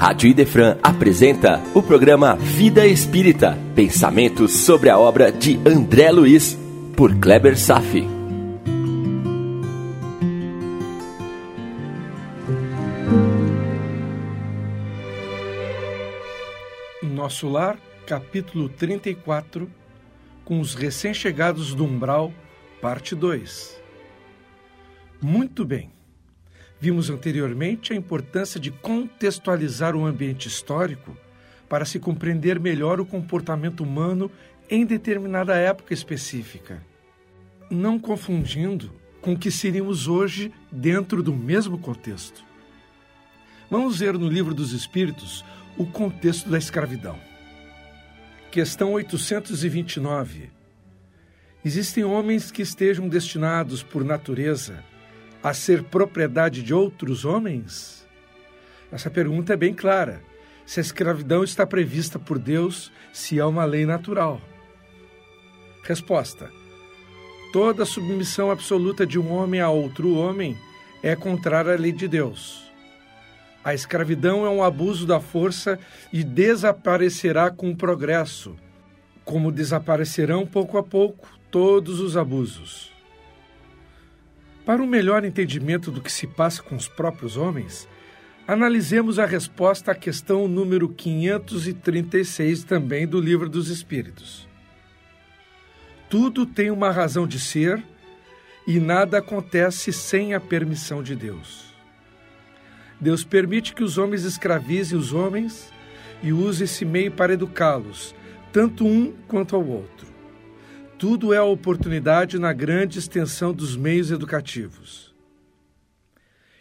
Rádio Idefran apresenta o programa Vida Espírita, pensamentos sobre a obra de André Luiz, por Kleber Safi. Nosso Lar, capítulo 34, com os recém-chegados do umbral, parte 2. Muito bem. Vimos anteriormente a importância de contextualizar o ambiente histórico para se compreender melhor o comportamento humano em determinada época específica, não confundindo com o que seríamos hoje dentro do mesmo contexto. Vamos ver no Livro dos Espíritos o contexto da escravidão. Questão 829. Existem homens que estejam destinados por natureza a ser propriedade de outros homens? Essa pergunta é bem clara. Se a escravidão está prevista por Deus, se é uma lei natural. Resposta: Toda submissão absoluta de um homem a outro homem é contrária à lei de Deus. A escravidão é um abuso da força e desaparecerá com o progresso, como desaparecerão pouco a pouco todos os abusos. Para um melhor entendimento do que se passa com os próprios homens, analisemos a resposta à questão número 536 também do Livro dos Espíritos. Tudo tem uma razão de ser e nada acontece sem a permissão de Deus. Deus permite que os homens escravizem os homens e use esse meio para educá-los, tanto um quanto ao outro. Tudo é oportunidade na grande extensão dos meios educativos.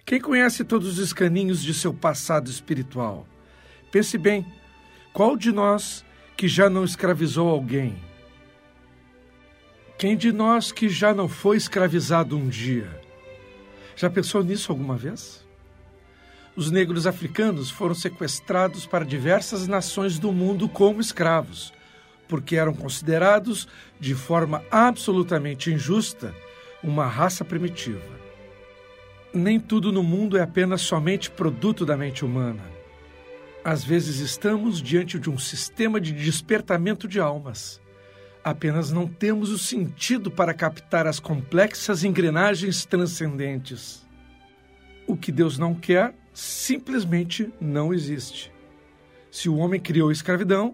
Quem conhece todos os caninhos de seu passado espiritual? Pense bem: qual de nós que já não escravizou alguém? Quem de nós que já não foi escravizado um dia? Já pensou nisso alguma vez? Os negros africanos foram sequestrados para diversas nações do mundo como escravos porque eram considerados, de forma absolutamente injusta, uma raça primitiva. Nem tudo no mundo é apenas somente produto da mente humana. Às vezes estamos diante de um sistema de despertamento de almas. Apenas não temos o sentido para captar as complexas engrenagens transcendentes. O que Deus não quer simplesmente não existe. Se o homem criou a escravidão,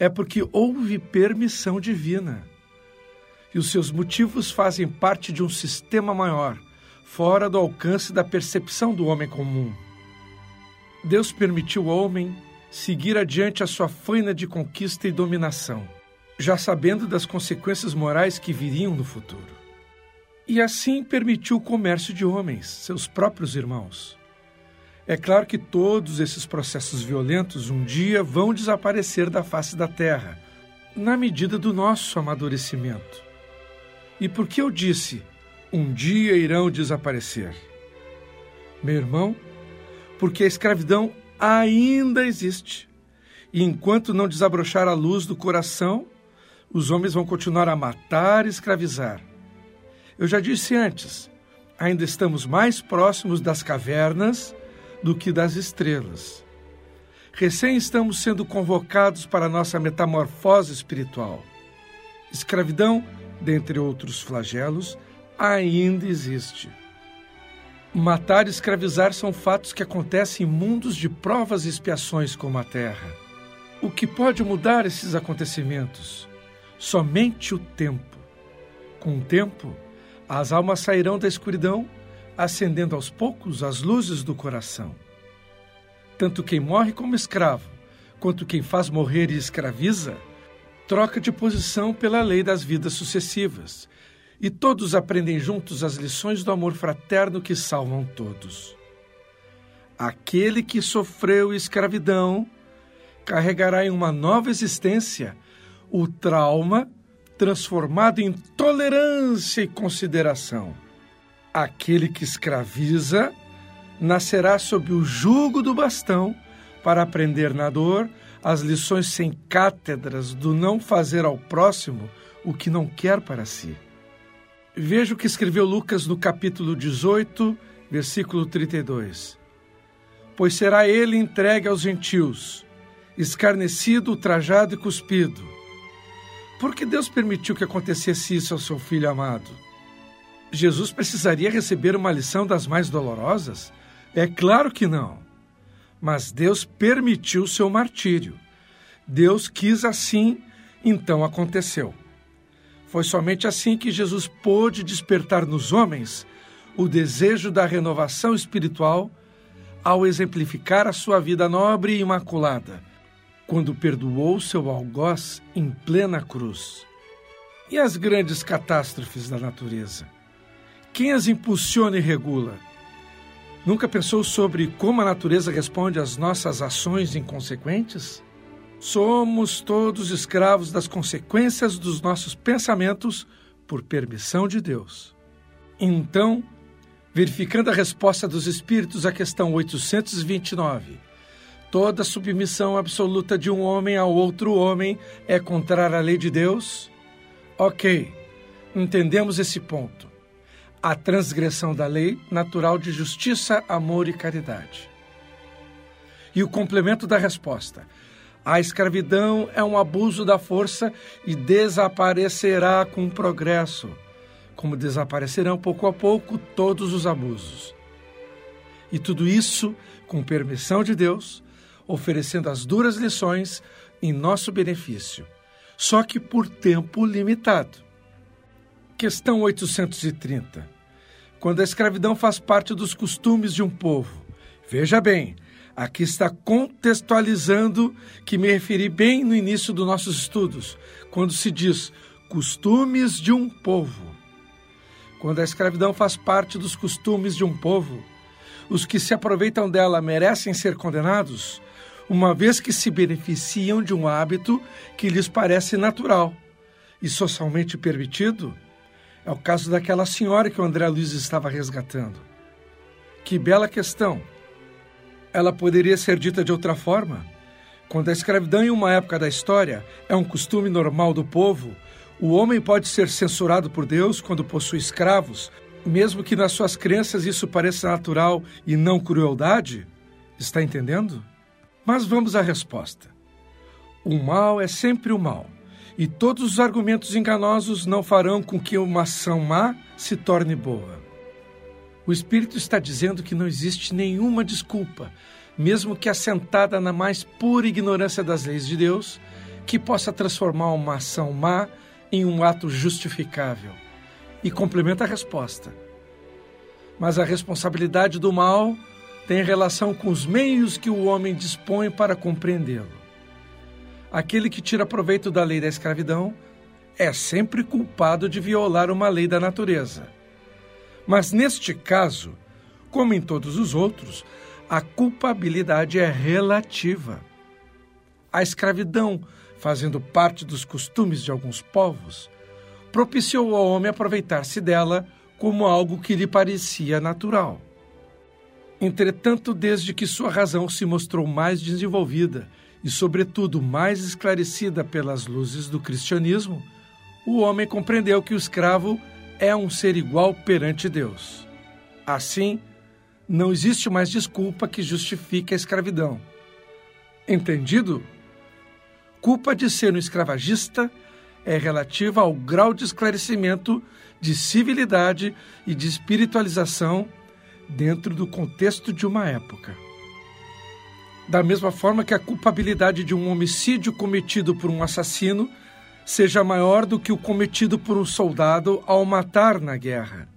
é porque houve permissão divina. E os seus motivos fazem parte de um sistema maior, fora do alcance da percepção do homem comum. Deus permitiu ao homem seguir adiante a sua faina de conquista e dominação, já sabendo das consequências morais que viriam no futuro. E assim permitiu o comércio de homens, seus próprios irmãos. É claro que todos esses processos violentos um dia vão desaparecer da face da Terra, na medida do nosso amadurecimento. E por que eu disse um dia irão desaparecer? Meu irmão, porque a escravidão ainda existe. E enquanto não desabrochar a luz do coração, os homens vão continuar a matar e escravizar. Eu já disse antes, ainda estamos mais próximos das cavernas do que das estrelas. Recém estamos sendo convocados para nossa metamorfose espiritual. Escravidão, dentre outros flagelos, ainda existe. Matar e escravizar são fatos que acontecem em mundos de provas e expiações como a Terra. O que pode mudar esses acontecimentos? Somente o tempo. Com o tempo, as almas sairão da escuridão acendendo aos poucos as luzes do coração. Tanto quem morre como escravo, quanto quem faz morrer e escraviza, troca de posição pela lei das vidas sucessivas, e todos aprendem juntos as lições do amor fraterno que salvam todos. Aquele que sofreu escravidão carregará em uma nova existência o trauma transformado em tolerância e consideração Aquele que escraviza nascerá sob o jugo do bastão para aprender na dor as lições sem cátedras do não fazer ao próximo o que não quer para si. Veja o que escreveu Lucas no capítulo 18, versículo 32. pois será ele entregue aos gentios, escarnecido, ultrajado e cuspido. Por que Deus permitiu que acontecesse isso ao seu filho amado? Jesus precisaria receber uma lição das mais dolorosas? É claro que não. Mas Deus permitiu seu martírio. Deus quis assim, então aconteceu. Foi somente assim que Jesus pôde despertar nos homens o desejo da renovação espiritual ao exemplificar a sua vida nobre e imaculada, quando perdoou seu algoz em plena cruz. E as grandes catástrofes da natureza? Quem as impulsiona e regula? Nunca pensou sobre como a natureza responde às nossas ações inconsequentes? Somos todos escravos das consequências dos nossos pensamentos por permissão de Deus. Então, verificando a resposta dos Espíritos à questão 829, toda submissão absoluta de um homem ao outro homem é contrária à lei de Deus? Ok, entendemos esse ponto a transgressão da lei natural de justiça, amor e caridade. E o complemento da resposta: a escravidão é um abuso da força e desaparecerá com o progresso, como desaparecerão pouco a pouco todos os abusos. E tudo isso com permissão de Deus, oferecendo as duras lições em nosso benefício, só que por tempo limitado. Questão 830. Quando a escravidão faz parte dos costumes de um povo. Veja bem, aqui está contextualizando que me referi bem no início dos nossos estudos, quando se diz costumes de um povo. Quando a escravidão faz parte dos costumes de um povo, os que se aproveitam dela merecem ser condenados, uma vez que se beneficiam de um hábito que lhes parece natural e socialmente permitido é o caso daquela senhora que o André Luiz estava resgatando. Que bela questão! Ela poderia ser dita de outra forma? Quando a escravidão em uma época da história é um costume normal do povo, o homem pode ser censurado por Deus quando possui escravos, mesmo que nas suas crenças isso pareça natural e não crueldade? Está entendendo? Mas vamos à resposta. O mal é sempre o mal e todos os argumentos enganosos não farão com que uma ação má se torne boa. O Espírito está dizendo que não existe nenhuma desculpa, mesmo que assentada na mais pura ignorância das leis de Deus, que possa transformar uma ação má em um ato justificável. E complementa a resposta. Mas a responsabilidade do mal tem relação com os meios que o homem dispõe para compreendê-lo aquele que tira proveito da lei da escravidão é sempre culpado de violar uma lei da natureza. Mas neste caso, como em todos os outros, a culpabilidade é relativa. A escravidão, fazendo parte dos costumes de alguns povos, propiciou ao homem aproveitar-se dela como algo que lhe parecia natural. Entretanto, desde que sua razão se mostrou mais desenvolvida e, sobretudo, mais esclarecida pelas luzes do cristianismo, o homem compreendeu que o escravo é um ser igual perante Deus. Assim, não existe mais desculpa que justifique a escravidão. Entendido? Culpa de ser um escravagista é relativa ao grau de esclarecimento, de civilidade e de espiritualização dentro do contexto de uma época. Da mesma forma que a culpabilidade de um homicídio cometido por um assassino seja maior do que o cometido por um soldado ao matar na guerra.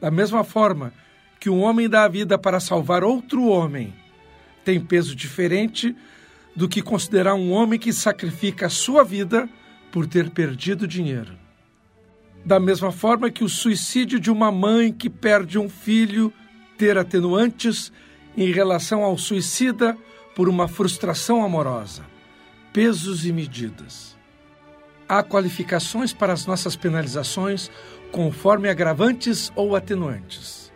Da mesma forma que um homem dá a vida para salvar outro homem tem peso diferente do que considerar um homem que sacrifica a sua vida por ter perdido dinheiro. Da mesma forma que o suicídio de uma mãe que perde um filho ter atenuantes em relação ao suicida por uma frustração amorosa. Pesos e medidas. Há qualificações para as nossas penalizações conforme agravantes ou atenuantes.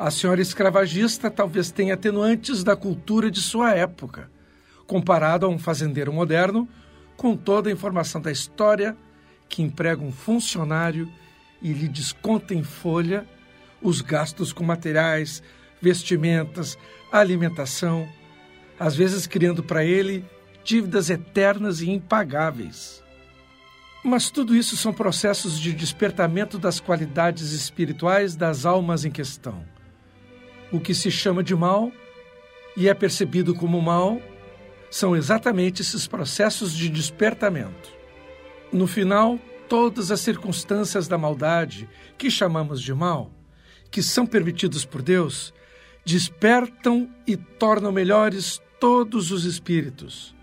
A senhora escravagista talvez tenha atenuantes da cultura de sua época, comparado a um fazendeiro moderno com toda a informação da história que emprega um funcionário e lhe desconta em folha os gastos com materiais, vestimentas, alimentação, às vezes criando para ele dívidas eternas e impagáveis. Mas tudo isso são processos de despertamento das qualidades espirituais das almas em questão. O que se chama de mal e é percebido como mal são exatamente esses processos de despertamento. No final, todas as circunstâncias da maldade, que chamamos de mal, que são permitidos por Deus, despertam e tornam melhores todos os espíritos.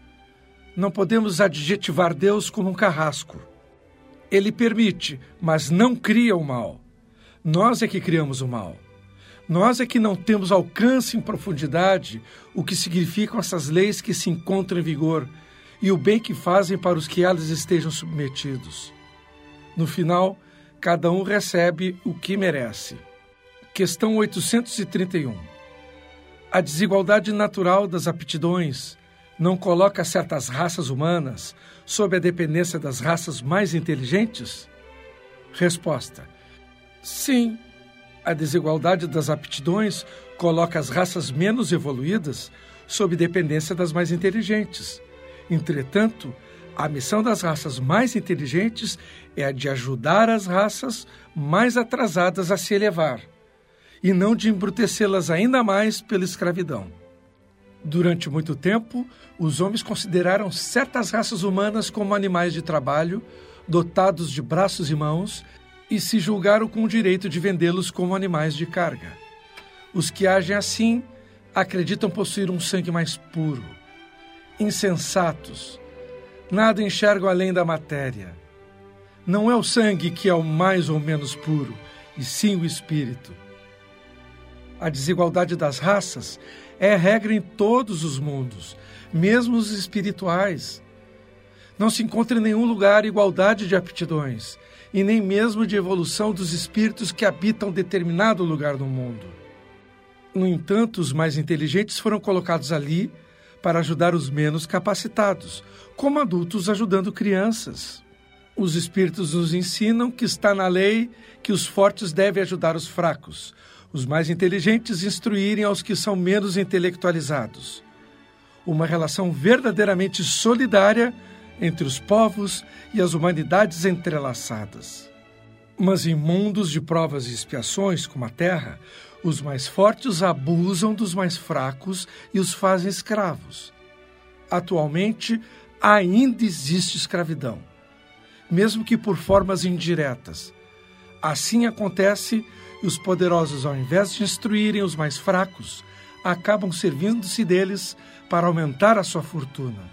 Não podemos adjetivar Deus como um carrasco. Ele permite, mas não cria o mal. Nós é que criamos o mal. Nós é que não temos alcance em profundidade o que significam essas leis que se encontram em vigor e o bem que fazem para os que elas estejam submetidos. No final, cada um recebe o que merece. Questão 831. A desigualdade natural das aptidões não coloca certas raças humanas sob a dependência das raças mais inteligentes? Resposta: Sim, a desigualdade das aptidões coloca as raças menos evoluídas sob dependência das mais inteligentes. Entretanto, a missão das raças mais inteligentes é a de ajudar as raças mais atrasadas a se elevar, e não de embrutecê-las ainda mais pela escravidão. Durante muito tempo, os homens consideraram certas raças humanas como animais de trabalho, dotados de braços e mãos, e se julgaram com o direito de vendê-los como animais de carga. Os que agem assim acreditam possuir um sangue mais puro. Insensatos, nada enxergam além da matéria. Não é o sangue que é o mais ou menos puro, e sim o espírito. A desigualdade das raças é regra em todos os mundos, mesmo os espirituais. Não se encontra em nenhum lugar igualdade de aptidões, e nem mesmo de evolução dos espíritos que habitam determinado lugar no mundo. No entanto, os mais inteligentes foram colocados ali para ajudar os menos capacitados, como adultos ajudando crianças. Os espíritos nos ensinam que está na lei que os fortes devem ajudar os fracos, os mais inteligentes instruírem aos que são menos intelectualizados. Uma relação verdadeiramente solidária entre os povos e as humanidades entrelaçadas. Mas em mundos de provas e expiações, como a Terra, os mais fortes abusam dos mais fracos e os fazem escravos. Atualmente, ainda existe escravidão, mesmo que por formas indiretas. Assim acontece e os poderosos, ao invés de instruírem os mais fracos, acabam servindo-se deles para aumentar a sua fortuna.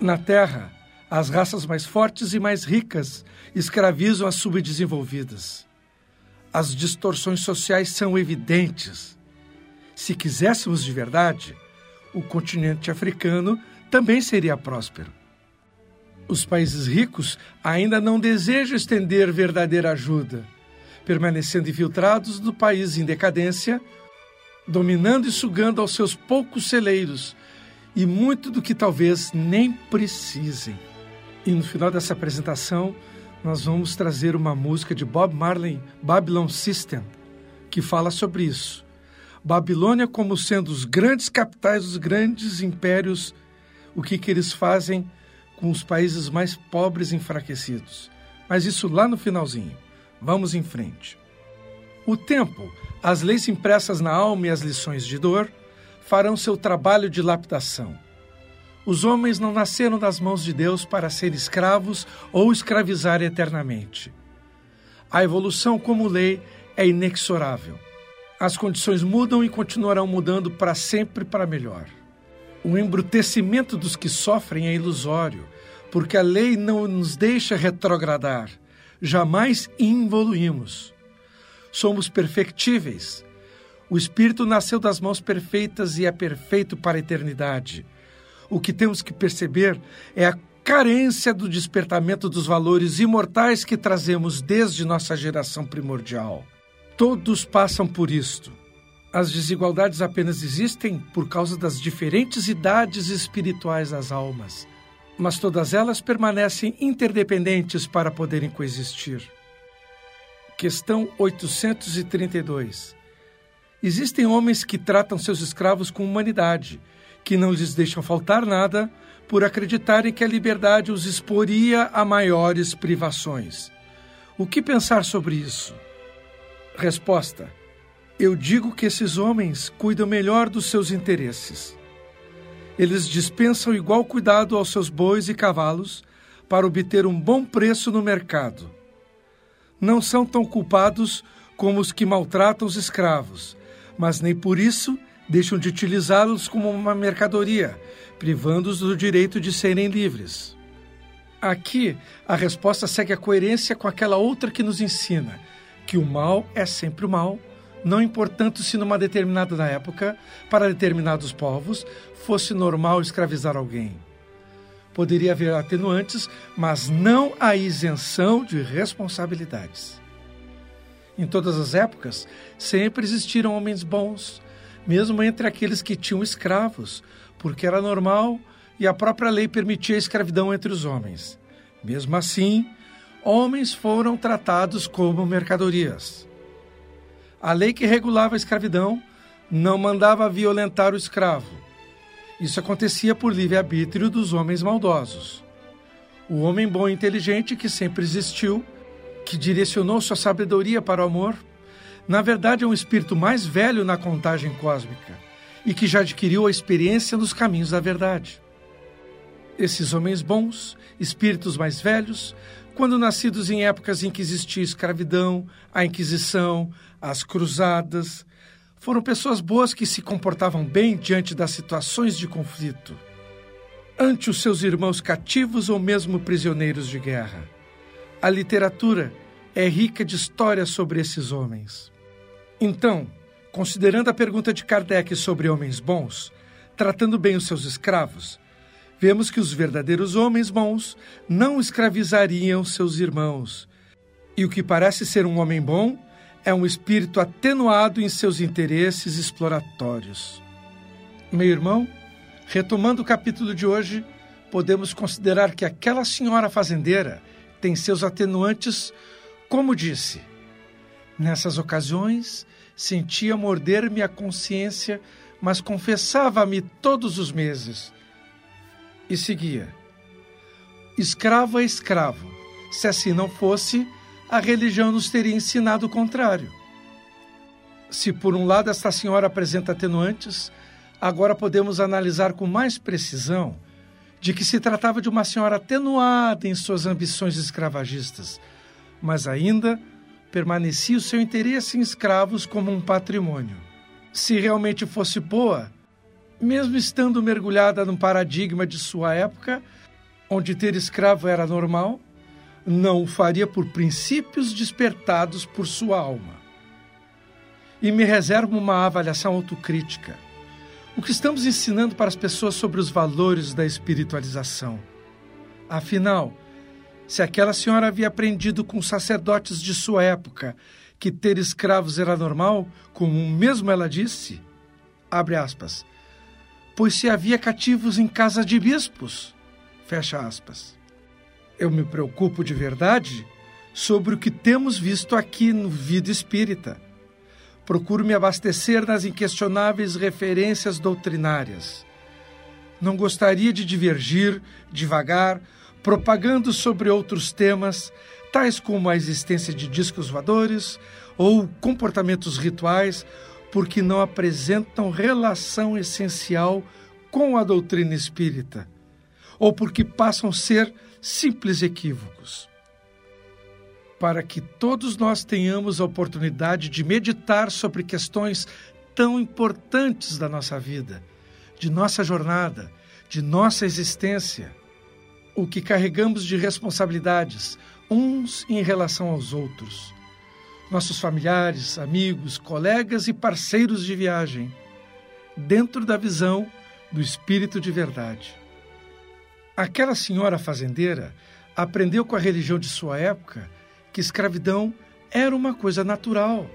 Na Terra, as raças mais fortes e mais ricas escravizam as subdesenvolvidas. As distorções sociais são evidentes. Se quiséssemos de verdade, o continente africano também seria próspero. Os países ricos ainda não desejam estender verdadeira ajuda, permanecendo infiltrados no país em decadência, dominando e sugando aos seus poucos celeiros, e muito do que talvez nem precisem. E no final dessa apresentação, nós vamos trazer uma música de Bob Marley, Babylon System, que fala sobre isso. Babilônia como sendo os grandes capitais, os grandes impérios, o que, que eles fazem com os países mais pobres e enfraquecidos. Mas isso lá no finalzinho. Vamos em frente. O tempo, as leis impressas na alma e as lições de dor farão seu trabalho de lapidação os homens não nasceram das mãos de Deus para ser escravos ou escravizar eternamente. A evolução, como lei, é inexorável. As condições mudam e continuarão mudando para sempre para melhor. O embrutecimento dos que sofrem é ilusório, porque a lei não nos deixa retrogradar. Jamais involuímos. Somos perfectíveis. O Espírito nasceu das mãos perfeitas e é perfeito para a eternidade o que temos que perceber é a carência do despertamento dos valores imortais que trazemos desde nossa geração primordial. Todos passam por isto. As desigualdades apenas existem por causa das diferentes idades espirituais das almas, mas todas elas permanecem interdependentes para poderem coexistir. Questão 832. Existem homens que tratam seus escravos com humanidade, que não lhes deixam faltar nada por acreditarem que a liberdade os exporia a maiores privações. O que pensar sobre isso? Resposta: Eu digo que esses homens cuidam melhor dos seus interesses. Eles dispensam igual cuidado aos seus bois e cavalos para obter um bom preço no mercado. Não são tão culpados como os que maltratam os escravos, mas nem por isso deixam de utilizá-los como uma mercadoria, privando-os do direito de serem livres. Aqui, a resposta segue a coerência com aquela outra que nos ensina que o mal é sempre o mal, não importando se numa determinada época, para determinados povos, fosse normal escravizar alguém. Poderia haver atenuantes, mas não a isenção de responsabilidades. Em todas as épocas, sempre existiram homens bons, mesmo entre aqueles que tinham escravos, porque era normal e a própria lei permitia a escravidão entre os homens. Mesmo assim, homens foram tratados como mercadorias. A lei que regulava a escravidão não mandava violentar o escravo. Isso acontecia por livre-arbítrio dos homens maldosos. O homem bom e inteligente que sempre existiu, que direcionou sua sabedoria para o amor, na verdade é um espírito mais velho na contagem cósmica e que já adquiriu a experiência nos caminhos da verdade. Esses homens bons, espíritos mais velhos, quando nascidos em épocas em que existia escravidão, a Inquisição, as cruzadas, foram pessoas boas que se comportavam bem diante das situações de conflito, ante os seus irmãos cativos ou mesmo prisioneiros de guerra. A literatura é rica de histórias sobre esses homens. Então, considerando a pergunta de Kardec sobre homens bons, tratando bem os seus escravos, vemos que os verdadeiros homens bons não escravizariam seus irmãos. E o que parece ser um homem bom é um espírito atenuado em seus interesses exploratórios. Meu irmão, retomando o capítulo de hoje, podemos considerar que aquela senhora fazendeira tem seus atenuantes, como disse. Nessas ocasiões, sentia morder-me a consciência, mas confessava-me todos os meses e seguia. Escravo é escravo. Se assim não fosse, a religião nos teria ensinado o contrário. Se por um lado esta senhora apresenta atenuantes, agora podemos analisar com mais precisão de que se tratava de uma senhora atenuada em suas ambições escravagistas, mas ainda permanecia o seu interesse em escravos como um patrimônio. Se realmente fosse boa, mesmo estando mergulhada num paradigma de sua época, onde ter escravo era normal, não o faria por princípios despertados por sua alma. E me reservo uma avaliação autocrítica. O que estamos ensinando para as pessoas sobre os valores da espiritualização? Afinal, se aquela senhora havia aprendido com sacerdotes de sua época que ter escravos era normal, como mesmo ela disse, abre aspas, pois se havia cativos em casa de bispos. Fecha aspas. Eu me preocupo de verdade sobre o que temos visto aqui no Vida Espírita. Procuro me abastecer nas inquestionáveis referências doutrinárias. Não gostaria de divergir, devagar, propagando sobre outros temas, tais como a existência de discos voadores ou comportamentos rituais porque não apresentam relação essencial com a doutrina espírita, ou porque passam a ser simples equívocos. Para que todos nós tenhamos a oportunidade de meditar sobre questões tão importantes da nossa vida, de nossa jornada, de nossa existência, o que carregamos de responsabilidades uns em relação aos outros nossos familiares, amigos, colegas e parceiros de viagem, dentro da visão do espírito de verdade. Aquela senhora fazendeira aprendeu com a religião de sua época que escravidão era uma coisa natural.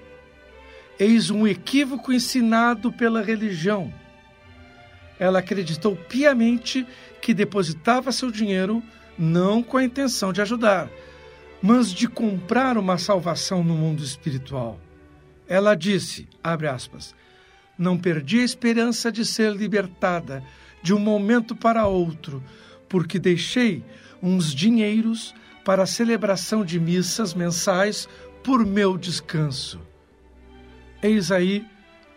Eis um equívoco ensinado pela religião. Ela acreditou piamente que depositava seu dinheiro não com a intenção de ajudar, mas de comprar uma salvação no mundo espiritual. Ela disse, abre aspas, não perdi a esperança de ser libertada de um momento para outro, porque deixei uns dinheiros para a celebração de missas mensais por meu descanso. Eis aí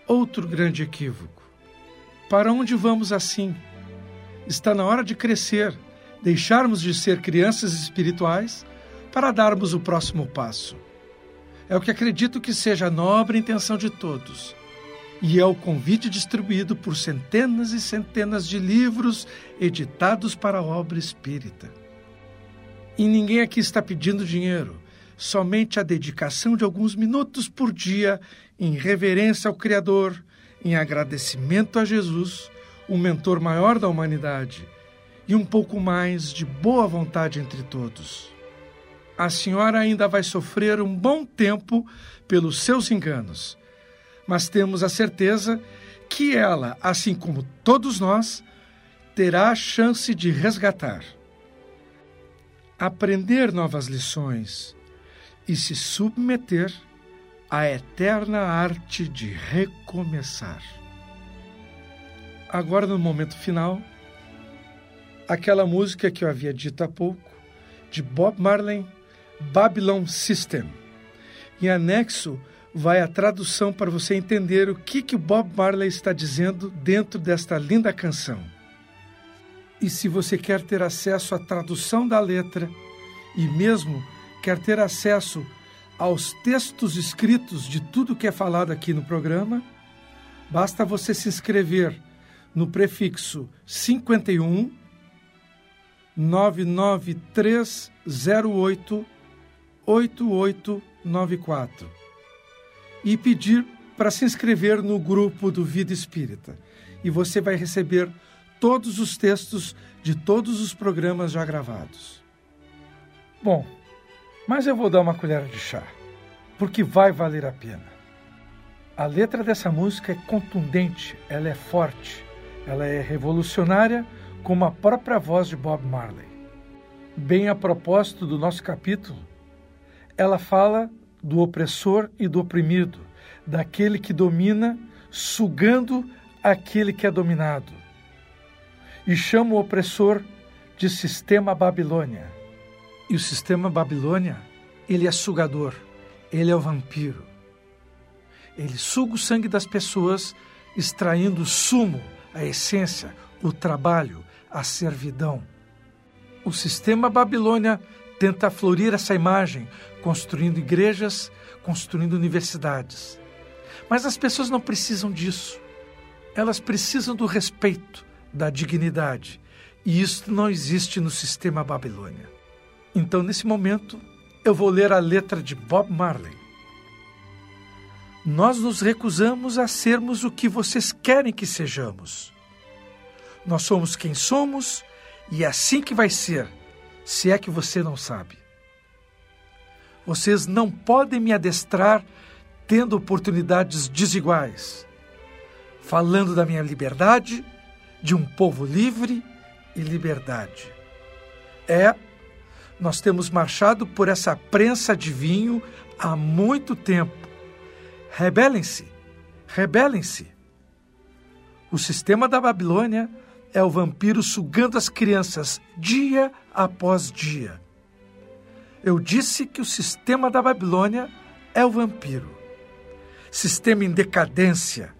outro grande equívoco. Para onde vamos assim? Está na hora de crescer, deixarmos de ser crianças espirituais para darmos o próximo passo. É o que acredito que seja a nobre intenção de todos. E é o convite distribuído por centenas e centenas de livros editados para a obra espírita. E ninguém aqui está pedindo dinheiro, somente a dedicação de alguns minutos por dia em reverência ao Criador, em agradecimento a Jesus, o mentor maior da humanidade, e um pouco mais de boa vontade entre todos a senhora ainda vai sofrer um bom tempo pelos seus enganos. Mas temos a certeza que ela, assim como todos nós, terá a chance de resgatar, aprender novas lições e se submeter à eterna arte de recomeçar. Agora, no momento final, aquela música que eu havia dito há pouco, de Bob Marley Babylon System. Em anexo vai a tradução para você entender o que, que Bob Marley está dizendo dentro desta linda canção. E se você quer ter acesso à tradução da letra e mesmo quer ter acesso aos textos escritos de tudo que é falado aqui no programa, basta você se inscrever no prefixo 51 99308 8894 e pedir para se inscrever no grupo do Vida Espírita. E você vai receber todos os textos de todos os programas já gravados. Bom, mas eu vou dar uma colher de chá, porque vai valer a pena. A letra dessa música é contundente, ela é forte, ela é revolucionária, como a própria voz de Bob Marley. Bem a propósito do nosso capítulo, ela fala do opressor e do oprimido, daquele que domina, sugando aquele que é dominado. E chama o opressor de sistema Babilônia. E o sistema Babilônia, ele é sugador, ele é o vampiro. Ele suga o sangue das pessoas, extraindo o sumo, a essência, o trabalho, a servidão. O sistema Babilônia tenta florir essa imagem, construindo igrejas, construindo universidades. Mas as pessoas não precisam disso. Elas precisam do respeito, da dignidade. E isso não existe no sistema Babilônia. Então, nesse momento, eu vou ler a letra de Bob Marley. Nós nos recusamos a sermos o que vocês querem que sejamos. Nós somos quem somos e é assim que vai ser se é que você não sabe. Vocês não podem me adestrar tendo oportunidades desiguais, falando da minha liberdade, de um povo livre e liberdade. É, nós temos marchado por essa prensa de vinho há muito tempo. Rebelem-se, rebelem-se. O sistema da Babilônia é o vampiro sugando as crianças dia após dia. Eu disse que o sistema da Babilônia é o vampiro. Sistema em decadência,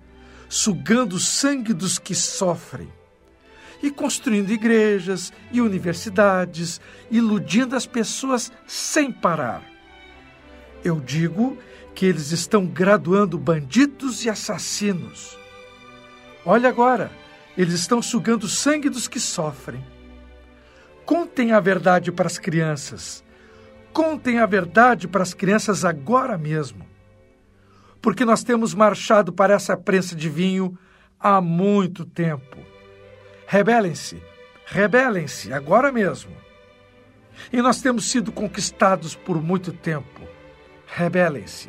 sugando o sangue dos que sofrem e construindo igrejas e universidades, iludindo as pessoas sem parar. Eu digo que eles estão graduando bandidos e assassinos. Olha agora, eles estão sugando sangue dos que sofrem. Contem a verdade para as crianças. Contem a verdade para as crianças agora mesmo. Porque nós temos marchado para essa prensa de vinho há muito tempo. Rebelem-se, rebelem-se agora mesmo. E nós temos sido conquistados por muito tempo. Rebelem-se.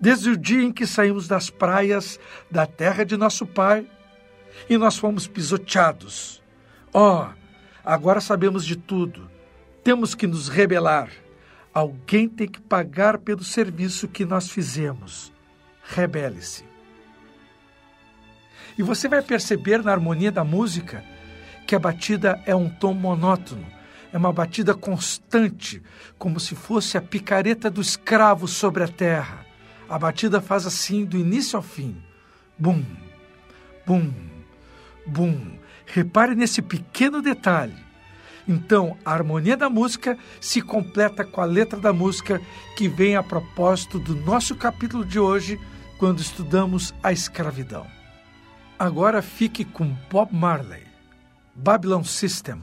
Desde o dia em que saímos das praias da terra de nosso pai e nós fomos pisoteados. Oh, agora sabemos de tudo. Temos que nos rebelar. Alguém tem que pagar pelo serviço que nós fizemos. rebele-se. E você vai perceber na harmonia da música que a batida é um tom monótono, é uma batida constante, como se fosse a picareta do escravo sobre a terra. A batida faz assim do início ao fim. Bum, bum, bum. Repare nesse pequeno detalhe. Então, a harmonia da música se completa com a letra da música que vem a propósito do nosso capítulo de hoje, quando estudamos a escravidão. Agora fique com Bob Marley, Babylon System.